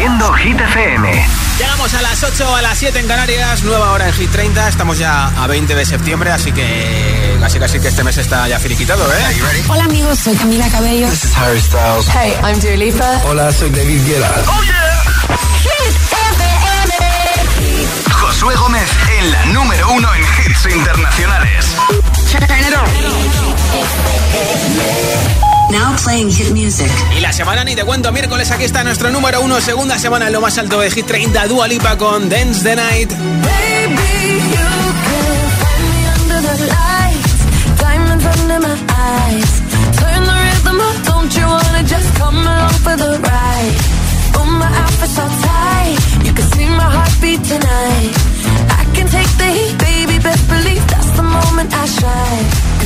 siendo Hit FM. Llegamos a las 8 a las 7 en Canarias, nueva hora en Hit 30. Estamos ya a 20 de septiembre, así que casi casi que este mes está ya finiquitado, ¿eh? Hola amigos, soy Camila Cabello. This is Harry Styles. Hey, I'm Dua Lipa. Hola, soy David Guetta. ¡Oh, yeah! Hit FM. Josué Gómez en la número uno en hits internacionales. Now playing hit music. Y la semana ni te cuento, miércoles aquí está nuestro número uno, segunda semana en lo más alto de Hit 30, Dua Lipa con Dance the Night. Tonight, I can take the heat, baby. Best believe that's the moment I shine.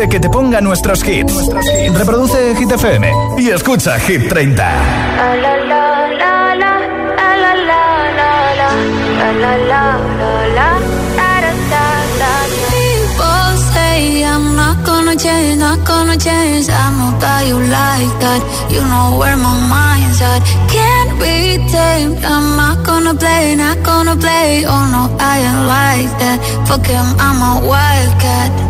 inteligente que te ponga nuestros hits. Reproduce Hit FM y escucha Hit 30. La la la la la, la la la la la, la la la la la, da da da da. People say I'm not gonna change, not gonna change. I'm not guy you like that. You know where my mind's at. Can't be tamed. I'm not gonna play, not gonna play. Oh no, I ain't like that. Fuck him, I'm a wildcat.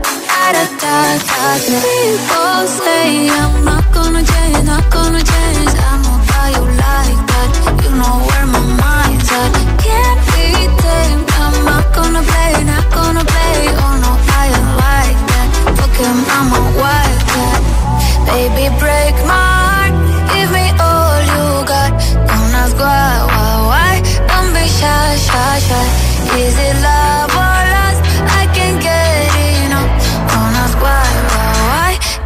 People say I'm not gonna change, not gonna change. I'm not how you like that. You know where my mind's at. Can't. I'm not gonna play, not gonna play. Oh no, I like that. Baby, break my heart. Give me all you got. Don't ask why, why, why. Don't be shy, shy, shy. Is it love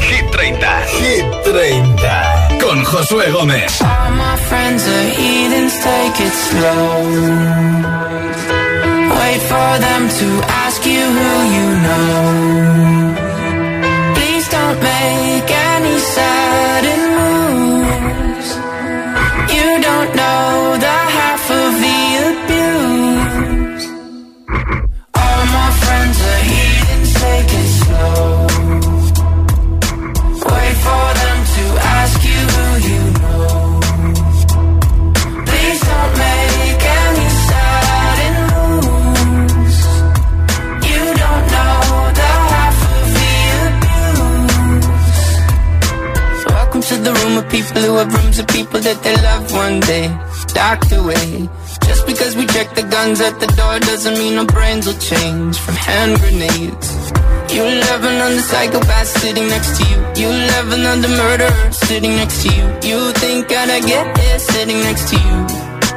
Hit 30. Hit 30. Con Josué Gómez. All my friends are heathens, take it slow. Wait for them to ask you who you know. Please don't make any sense. Who have rooms of people that they love one day. Docked away. Just because we check the guns at the door doesn't mean our brains will change from hand grenades. You love another psychopath sitting next to you. You love another murderer sitting next to you. You think I'd get here sitting next to you.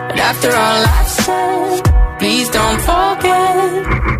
But after all I've said, please don't forget.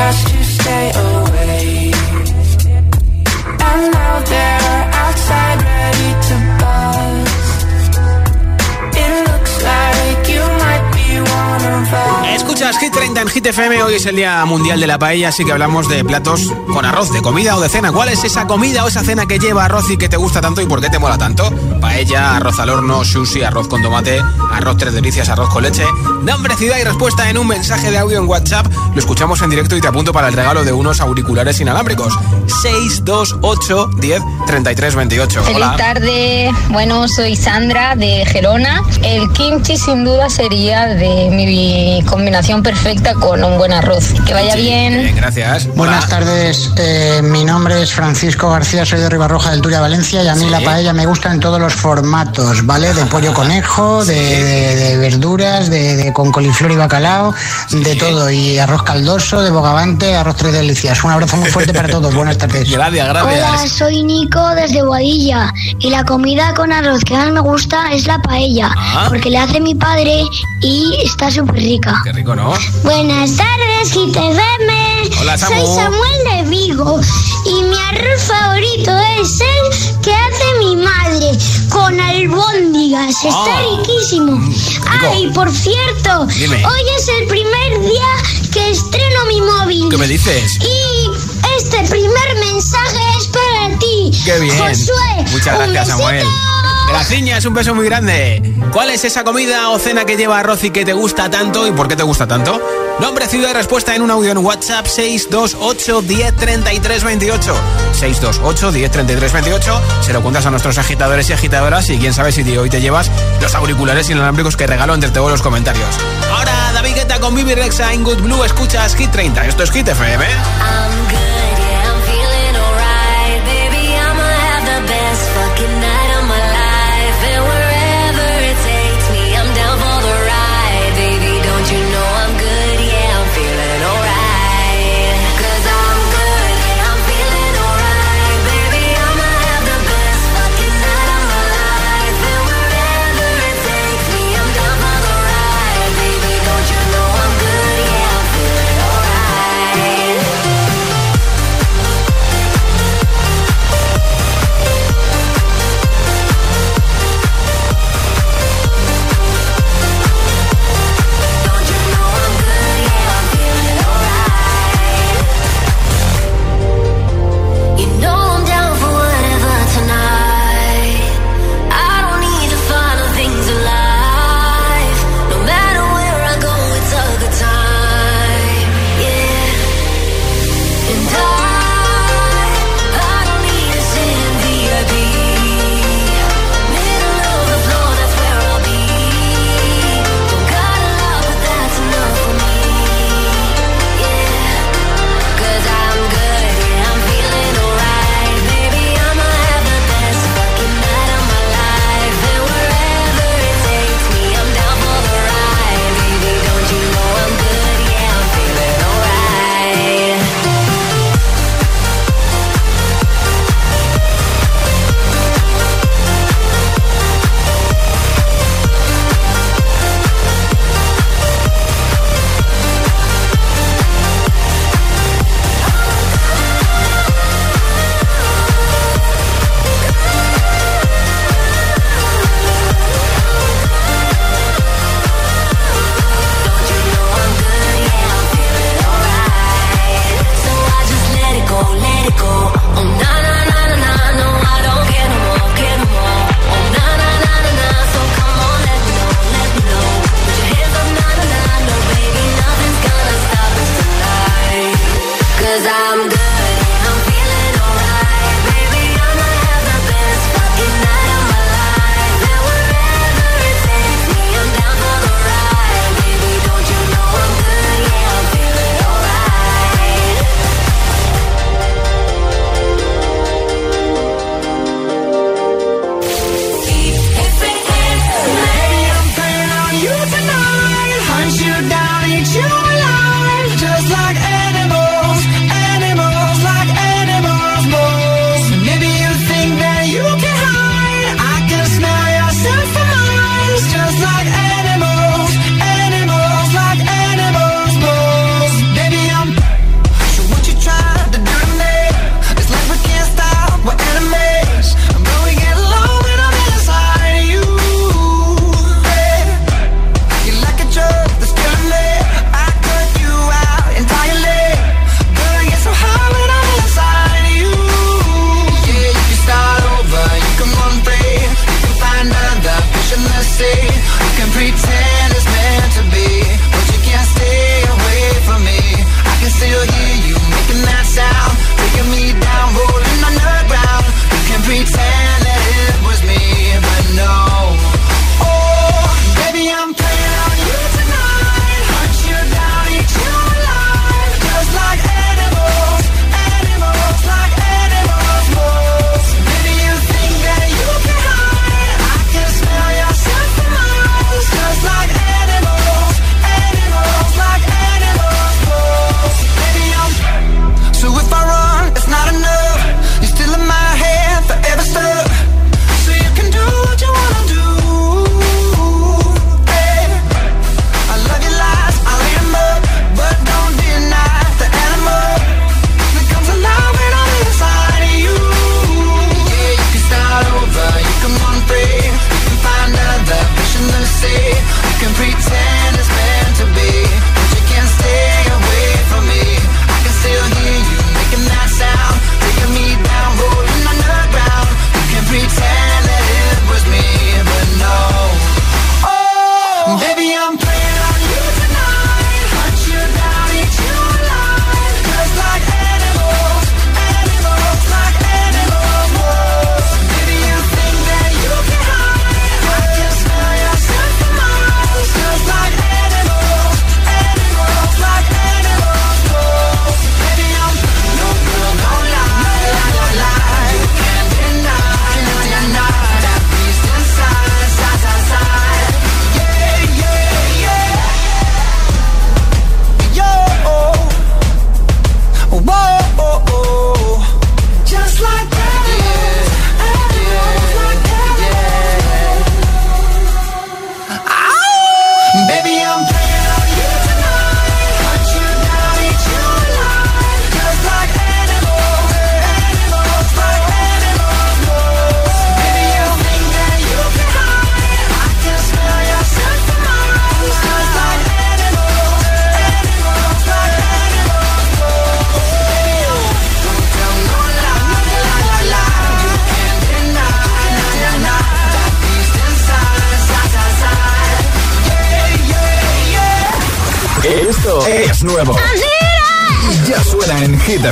Just en Hit FM. Hoy es el Día Mundial de la Paella, así que hablamos de platos con arroz, de comida o de cena. ¿Cuál es esa comida o esa cena que lleva arroz y que te gusta tanto y por qué te mola tanto? Paella, arroz al horno, sushi, arroz con tomate, arroz tres delicias, arroz con leche. Nombre, ciudad y respuesta en un mensaje de audio en WhatsApp. Lo escuchamos en directo y te apunto para el regalo de unos auriculares inalámbricos. 628 10 33 28. Feliz Hola. tarde, bueno, soy Sandra de Gerona. El kimchi sin duda sería de mi combinación perfecta con un buen arroz. Que vaya Sí, bien. gracias. Buenas Hola. tardes, eh, mi nombre es Francisco García, soy de Ribarroja del Turia, Valencia, y a mí Sí. la paella me gusta en todos los formatos, ¿vale? De pollo conejo, de, de- de verduras, de, de- con coliflor y bacalao, de todo, y arroz caldoso, de bogavante, arroz tres delicias. Un abrazo muy fuerte para todos, buenas tardes. Gracias, gracias. soy Nico desde Boadilla y la comida con arroz que más me gusta es la paella, Ah. porque le hace mi padre y está súper rica. Qué rico, ¿no? Buenas tardes, GTFM. Hola, Samu. Soy Samuel de Vigo y mi arroz favorito es el que hace mi madre con albóndigas. Está Ah. riquísimo. Ay, por cierto, Dime. hoy es el primer día que estreno mi móvil. ¿Qué me dices? Y este primer mensaje es para ti. Qué bien. Josué. Muchas Un gracias, besito. Samuel. Gracias, un beso muy grande. ¿Cuál es esa comida o cena que lleva arroz y que te gusta tanto y por qué te gusta tanto? Nombre, ciudad y respuesta en un audio en WhatsApp 628 10 33 28. 628 10 33 28. Se lo cuentas a nuestros agitadores y agitadoras y quién sabe si hoy te llevas los auriculares inalámbricos que regalo entre todos los comentarios. Ahora, David Guetta con Vivi Rexa en Good Blue. Escuchas Hit 30. Esto es Hit FM.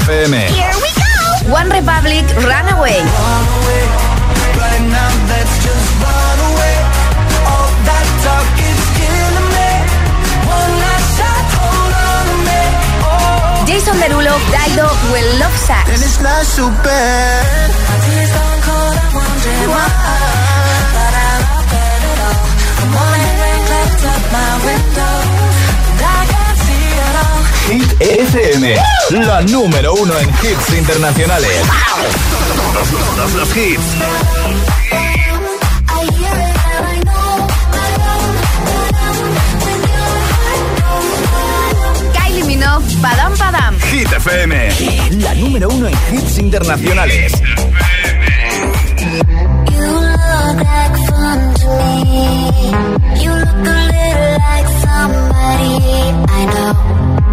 FM. Hit FM, la número uno en hits internacionales. Todos, todos los hits. Kylie Minogue, Padam Padam. Hit FM, la número uno en hits internacionales. You look like fun to me. You look a little like somebody I know.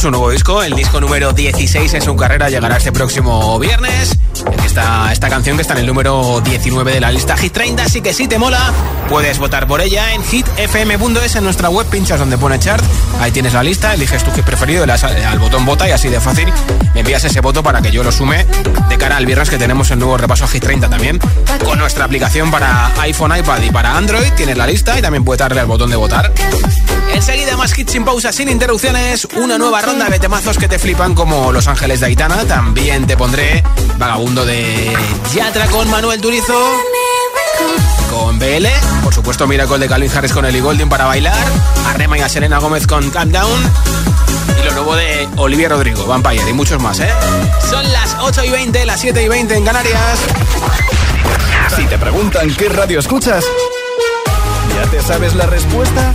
su nuevo disco, el disco número 16 en su carrera, llegará este próximo viernes. Esta canción que está en el número 19 de la lista Hit 30, así que si te mola, puedes votar por ella en hitfm.es en nuestra web, pinchas donde pone chart, ahí tienes la lista, eliges tu hit preferido, le das al botón vota y así de fácil me envías ese voto para que yo lo sume de cara al viernes que tenemos el nuevo repaso Hit 30 también, con nuestra aplicación para iPhone, iPad y para Android, tienes la lista y también puedes darle al botón de votar. Enseguida más hits sin pausa, sin interrupciones, una nueva ronda de temazos que te flipan como Los Ángeles de Aitana. También te pondré Vagabundo de Yatra con Manuel Turizo. Con BL, por supuesto Miracle de Calvin Harris con Ellie Golding para bailar, a Rema y a Selena Gómez con Calm Down y lo nuevo de Olivia Rodrigo, Vampire y muchos más, ¿eh? Son las 8 y 20, las 7 y 20 en Canarias. Si te preguntan qué radio escuchas, ¿ya te sabes la respuesta?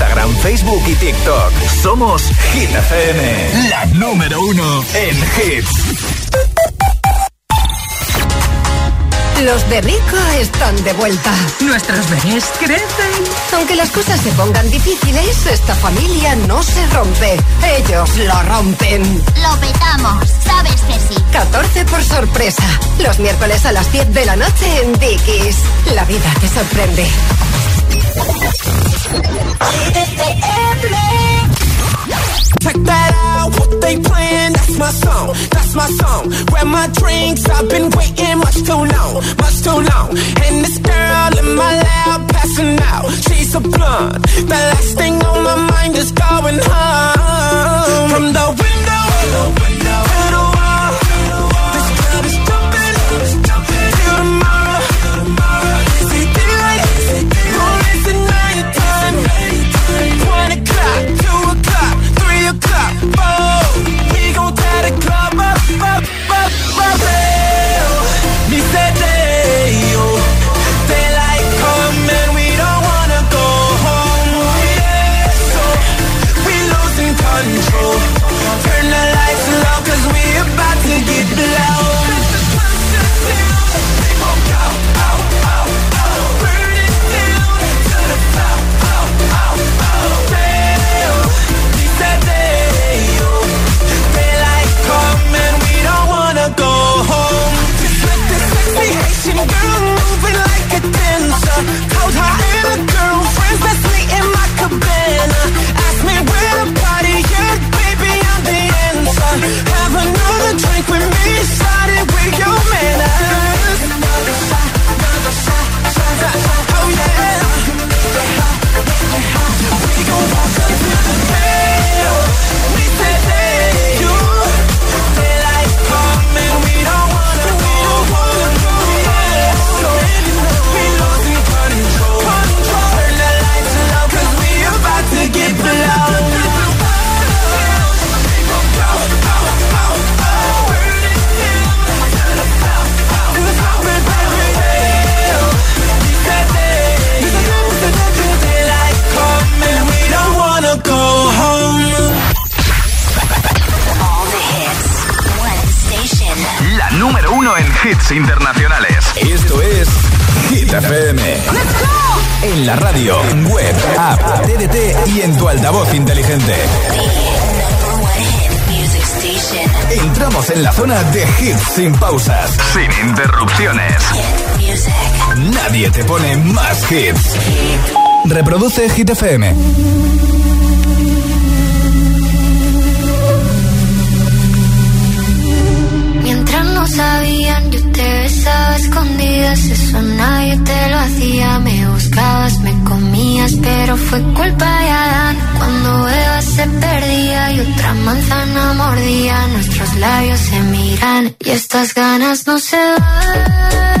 Facebook Facebook y TikTok. Somos Hit FM, la número uno en hits. Los de Rico están de vuelta. Nuestros bebés crecen. Aunque las cosas se pongan difíciles, esta familia no se rompe. Ellos lo rompen. Lo petamos, sabes que sí. 14 por sorpresa. Los miércoles a las 10 de la noche en Dickies. La vida te sorprende. Check that out, what they playing, that's my song, that's my song. Grab my drinks, I've been waiting much too long, much too long. And this girl in my lap passing out, she's a blunt. The last thing on my mind is going home. From the window, the wall, escondidas. Eso nadie te lo hacía. Me buscabas, me comías, pero fue culpa de Adán. Cuando Eva se perdía y otra manzana mordía, nuestros labios se miran y estas ganas no se van.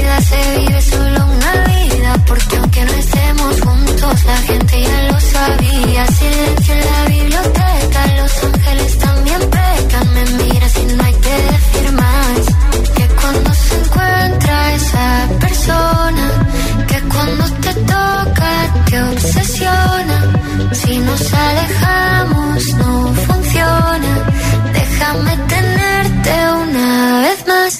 se vive solo una vida, porque aunque no estemos juntos, la gente ya lo sabía, silencio en la biblioteca, los ángeles también pecan, me miras y no hay que decir más, que cuando se encuentra esa persona, que cuando te toca te obsesiona. Si nos alejamos no funciona. Déjame tenerte una vez más.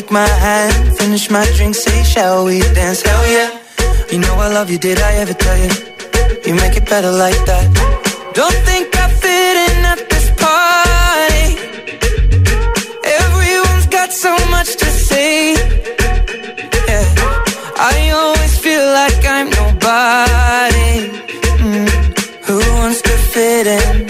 Take my hand, finish my drink, say, shall we dance? Hell yeah. You know I love you, did I ever tell you? You make it better like that. Don't think I fit in at this party. Everyone's got so much to say. Yeah. I always feel like I'm nobody. Mm. Who wants to fit in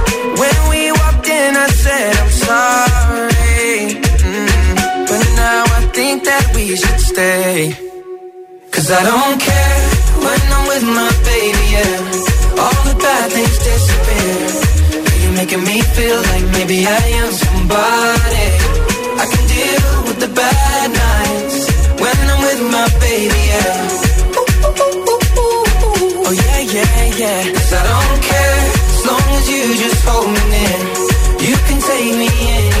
Should stay. Cause I don't care when I'm with my baby, yeah. All the bad things disappear. You're making me feel like maybe I am somebody. I can deal with the bad nights when I'm with my baby, yeah. Oh yeah, yeah, yeah. Cause I don't care as long as you just hold me near. You can take me anywhere.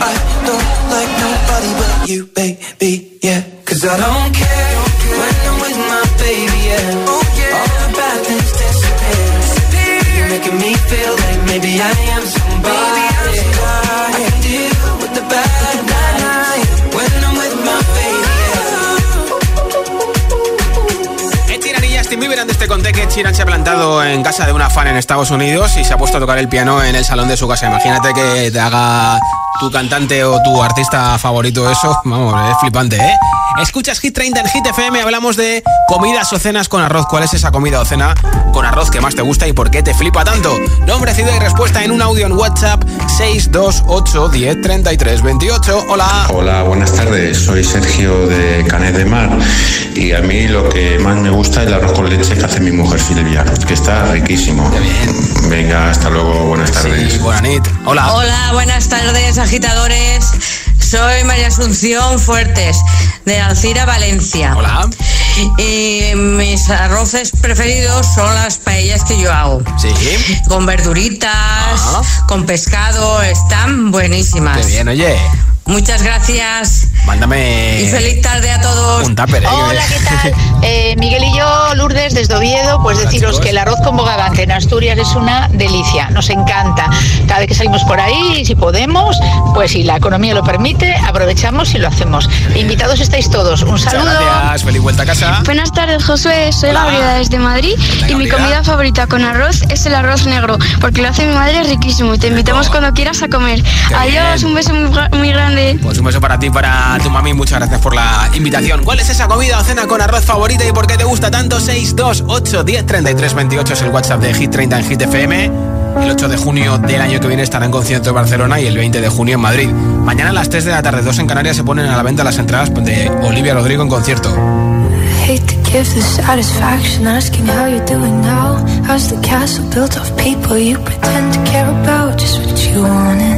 I don't like nobody but you, baby. Yeah, cause I don't care when I'm with my baby. Yeah, all the bad things disappear. You're making me feel like maybe I am somebody. I can deal with the bad nights when I'm with my baby. Justin Bieber antes te conté que Sheeran se ha plantado en casa de una fan en Estados Unidos y se ha puesto a tocar el piano en el salón de su casa. Imagínate que te haga tu cantante o tu artista favorito eso. Vamos, es flipante, ¿eh? Escuchas Hit 30 en Hit FM, hablamos de comidas o cenas con arroz. ¿Cuál es esa comida o cena con arroz que más te gusta y por qué te flipa tanto? Nombre, ciudad y respuesta en un audio en WhatsApp 628 10 33 28. Hola. Hola, buenas tardes. Soy Sergio de Canet de Mar y a mí lo que más me gusta es el arroz con leche que hace mi mujer Silvia, que está riquísimo. Venga, hasta luego, buenas tardes. Hola. Hola, buenas tardes, agitadores. Soy María Asunción Fuertes, de Alcira, Valencia. Hola. Y mis arroces preferidos son las paellas que yo hago. Sí. Con verduritas, con pescado, están buenísimas. Qué bien, oye. Muchas gracias. Mándame. Y feliz tarde a todos. Un tupper, ¿eh? Hola, ¿qué tal? Eh, Miguel y yo, Lourdes, desde Oviedo, pues deciros que el arroz con bogavante en Asturias es una delicia, nos encanta. Cada vez que salimos por ahí, si podemos, pues si la economía lo permite, aprovechamos y lo hacemos. Invitados estáis todos. Un Muchas saludo. gracias. Feliz vuelta a casa. Buenas tardes, Josué. Soy Gabriela desde Madrid y mi Gabriela. comida favorita con arroz es el arroz negro, porque lo hace mi madre riquísimo y te invitamos cuando quieras a comer. Adiós, bien. un beso muy, muy grande. Pues un beso para ti, para tu mami. Muchas gracias por la invitación. ¿Cuál es esa comida o cena con arroz favorita y por qué te gusta tanto? 628 10 es el WhatsApp de Hit 30 en Hit FM. El 8 de junio del año que viene estará en concierto en Barcelona y el 20 de junio en Madrid. Mañana a las 3 de la tarde, 2 en Canarias, se ponen a la venta las entradas de Olivia Rodrigo en concierto. hate to give the satisfaction asking how you're doing now. How's the castle built of people you pretend to care about? Just what you wanted.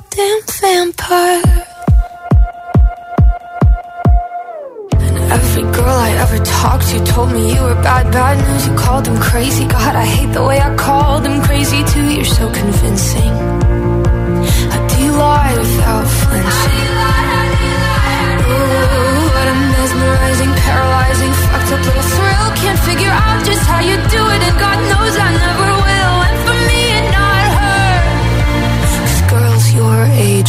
goddamn vampire. And every girl I ever talked to told me you were bad, bad news. You called them crazy. God, I hate the way I called them crazy too. You're so convincing. I do lie without flinching. Ooh, what a mesmerizing, paralyzing, fucked up little thrill. Can't figure out.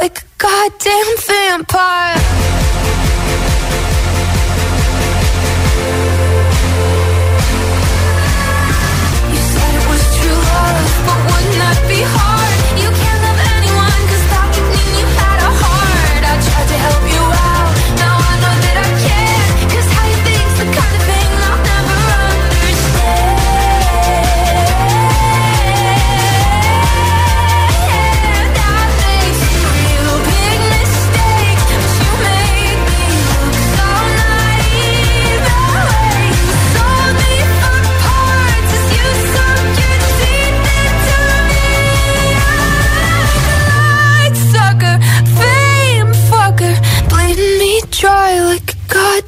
like, God damn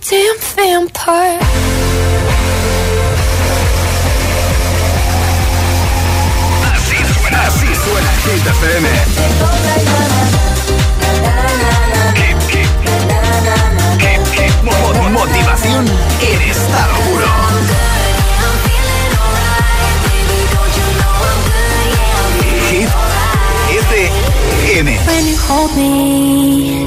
goddamn vampire. Así suena, así suena Hit FM. Motivación en estado puro. Hit FM. When you hold me.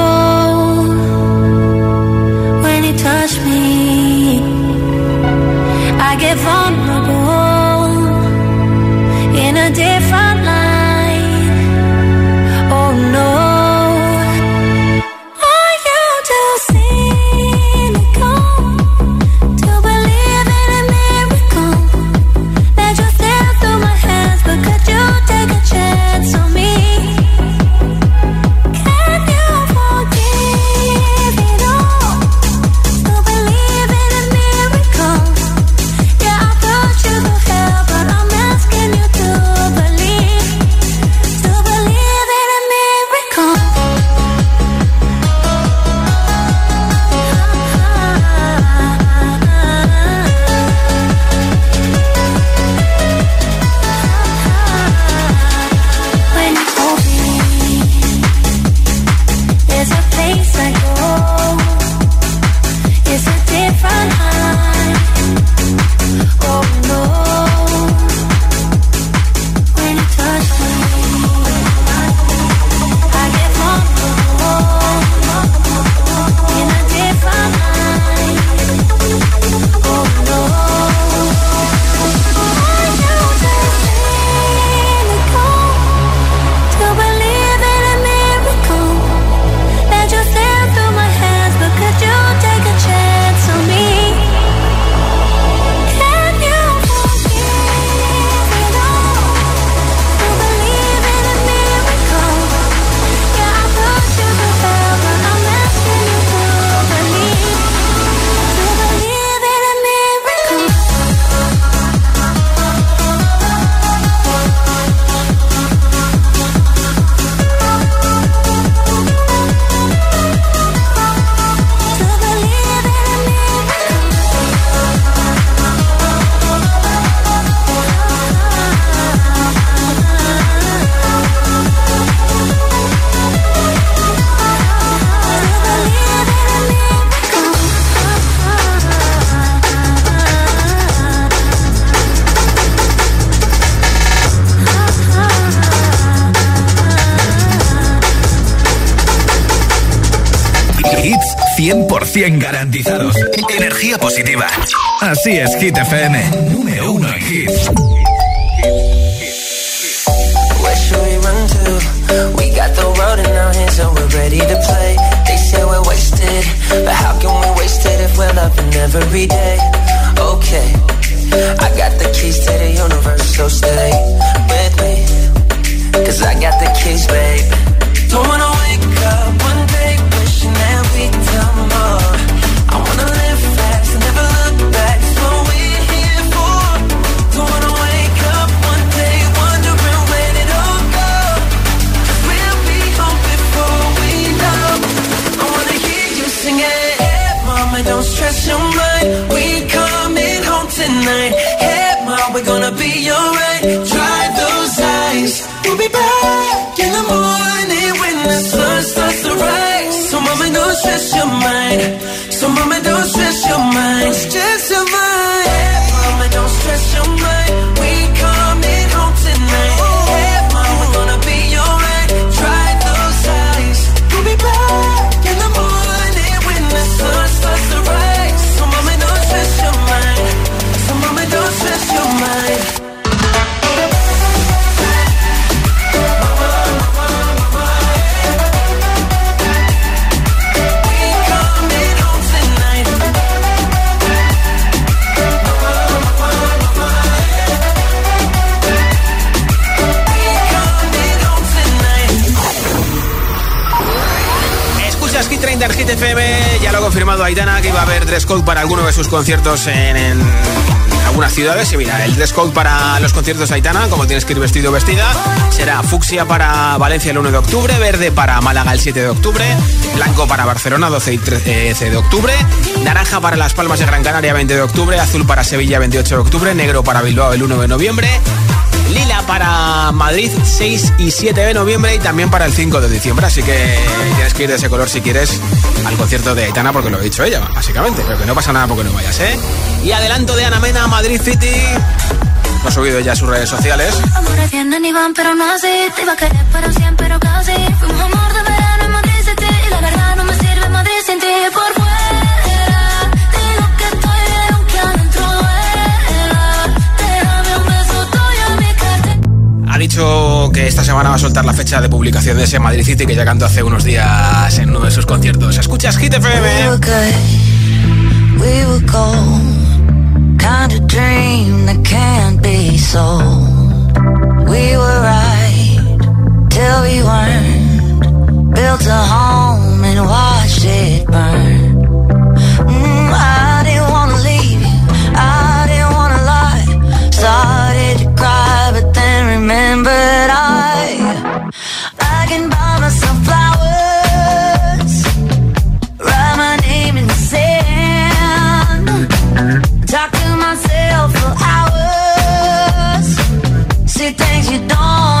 100% garantizados. Energía positiva. Así es, Hit FM. Número uno en hits. We got the road in our hands, so we're ready to play. They say we're wasted, but how can we waste it if we're loving every day? Okay, I got the keys to the universe, so stay with me. Cause I got the keys, babe. Don't wanna wake up Dry those eyes. We'll be back in the morning when the sun starts to rise. So, mama, don't stress your mind. Dress code para alguno de sus conciertos en, en algunas ciudades. Y mira, el dress code para los conciertos de Aitana, como tienes que ir vestido o vestida, será fucsia para Valencia el 1 de octubre, verde para Málaga el 7 de octubre, blanco para Barcelona 12 y 13 de octubre, naranja para Las Palmas de Gran Canaria 20 de octubre, azul para Sevilla 28 de octubre, negro para Bilbao el 1 de noviembre. Para Madrid 6 y 7 de noviembre y también para el 5 de diciembre. Así que tienes que ir de ese color si quieres al concierto de Aitana porque lo ha dicho ella, básicamente. Pero que no pasa nada porque no vayas, ¿eh? Y adelanto de Ana Mena, Madrid City. Lo ha subido ya a sus redes sociales. Amores van, pero no así. Te iba a querer para siempre, pero casi. Fuimos amor de verano en Madrid City. Y la verdad no dicho que esta semana va a soltar la fecha de publicación de ese Madrid City que ya cantó hace unos días en uno de sus conciertos. Escuchas Hit We were FM. good, we were gold. Kind of dream that can't be sold. We were right till we weren't. Built a home and watched it burn. Myself for hours. See things you don't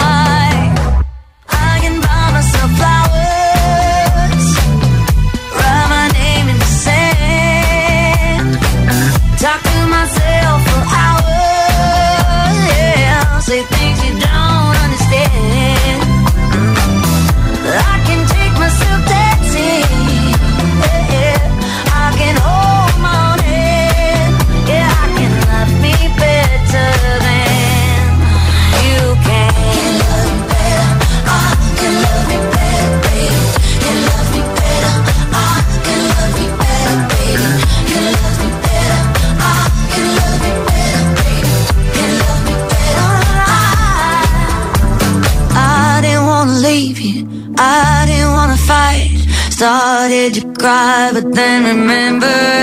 but then remembered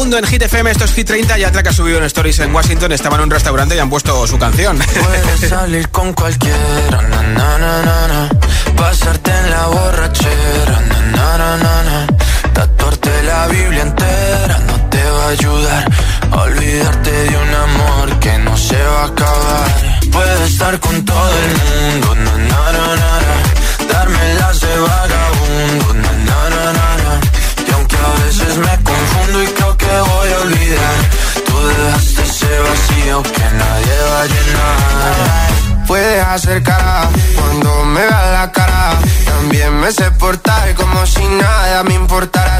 Vagabundo en Hit FM, esto es Hit 30 y Atraca ha subido en Stories en Washington, estaba en un restaurante y han puesto su canción. Puedes salir con cualquiera, na, na, na, pasarte en la borrachera, na, tatuarte la Biblia entera no te va a ayudar a olvidarte de un amor que no se va a acabar. Puedes estar con todo el mundo, darme las de vagabundo, que voy a olvidar, tú dejaste ese vacío que nadie va a llenar. Puedes hacer cara cuando me veas la cara. También me sé portar como si nada me importara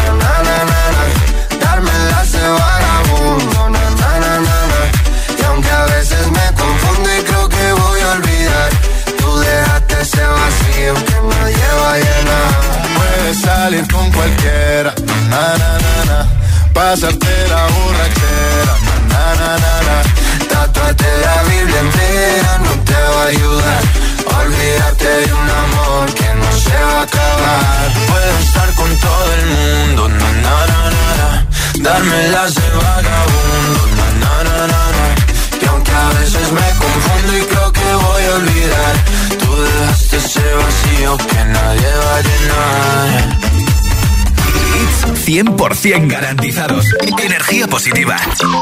salir con cualquiera, na, na, na, na. Pasarte la borrachera, na, na, na, na. Tatuarte la Biblia entera no te va a ayudar. Olvídate de un amor que no se va a acabar. Puedo estar con todo el mundo, na, na, na, na, na. Darme las de vagabundo, na, na, na, na, na. Aunque a veces me confundo y creo que voy a olvidar, ese vacío que nadie va a llenar. Hits 100% garantizados. Energía positiva.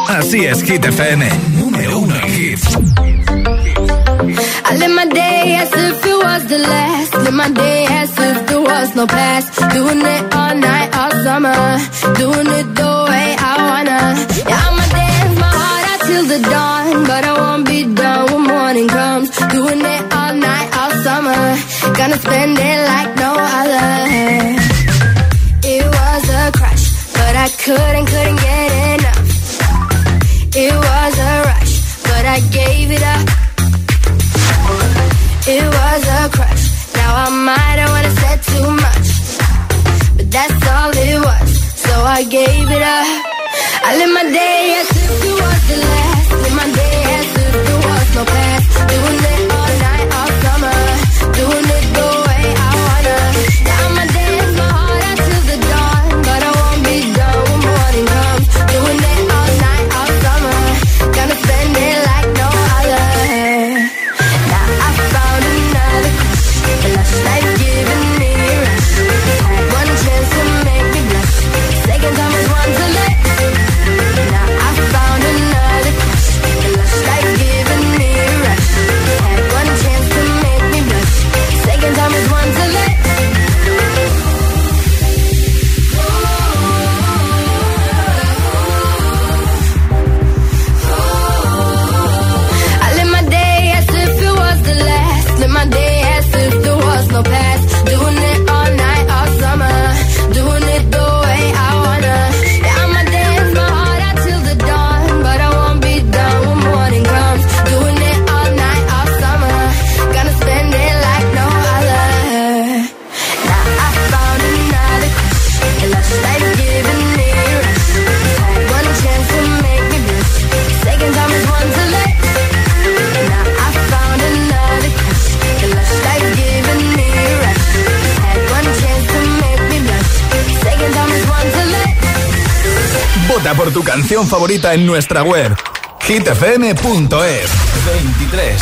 Así es, Hit FM. Número uno en hits. I live my day as if it was the last. Live my day as if there was no past. Doing it all night, all summer. Doing it the way I wanna. Yeah, I'ma dance my till the dawn. But I won't be done when morning comes. Doing it all night, all summer. Gonna spend it like no other. It was a crush, but I couldn't, couldn't get enough. It was a rush, but I gave it up. Favorita en nuestra web. hitfm.es 23.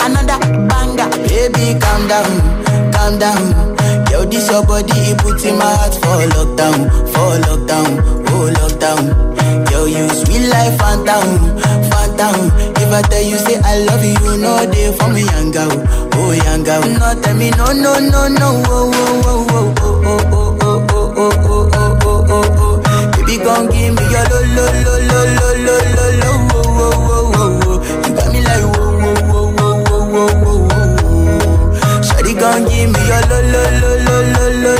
Another banger, baby, calm down, calm down. Yo, this your body, it puts oh lockdown. Yo, you sweet phantom, phantom. If I tell you say I love you, know they for me young girl, oh young girl. No tell me no no no no, oh oh oh oh oh oh oh oh oh oh oh oh oh oh. Baby gon' give me your lo lo lo lo lo lo lo oh oh oh oh oh. You got me like whoa whoa whoa whoa whoa whoa whoa gon' give me your lo lo lo lo lo lo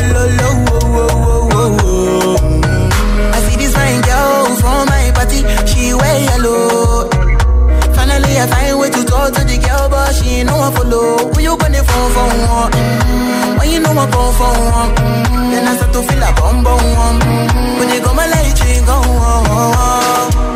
Finally, I find way to talk to the girl, but she ain't no one follow. Who you gonna phone for one? Mm-hmm. When you know I come for one, then I start to feel a bum bum. Mm-hmm. When you go my light, you go on. Yeah, I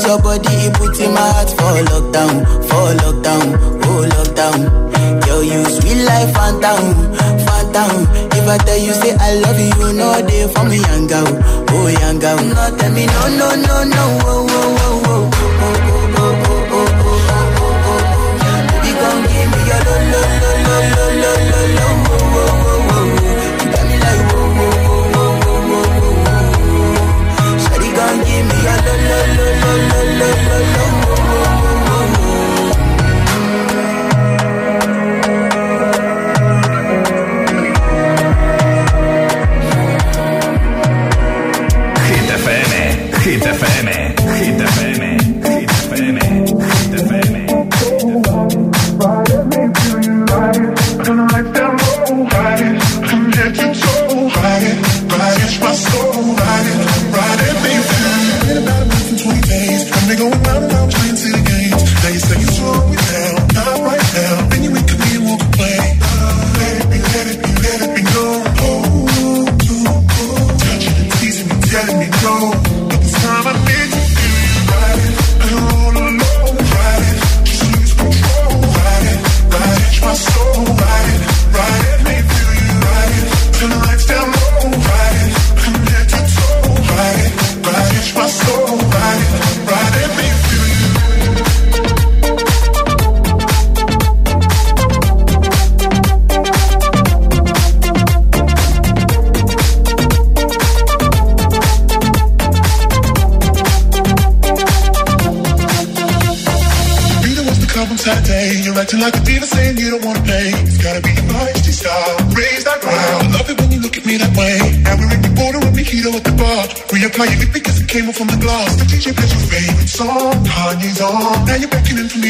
This your body, it puts in my heart for lockdown, for lockdown, oh lockdown. Yo, you sweet life, phantom, phantom. If I tell you say I love you, you know they for me young girl, oh young girl. No, tell me no, no, no, no, oh, oh, oh, oh, oh, oh, The plays your favorite song. Kanye's on. Now you're beckoning for me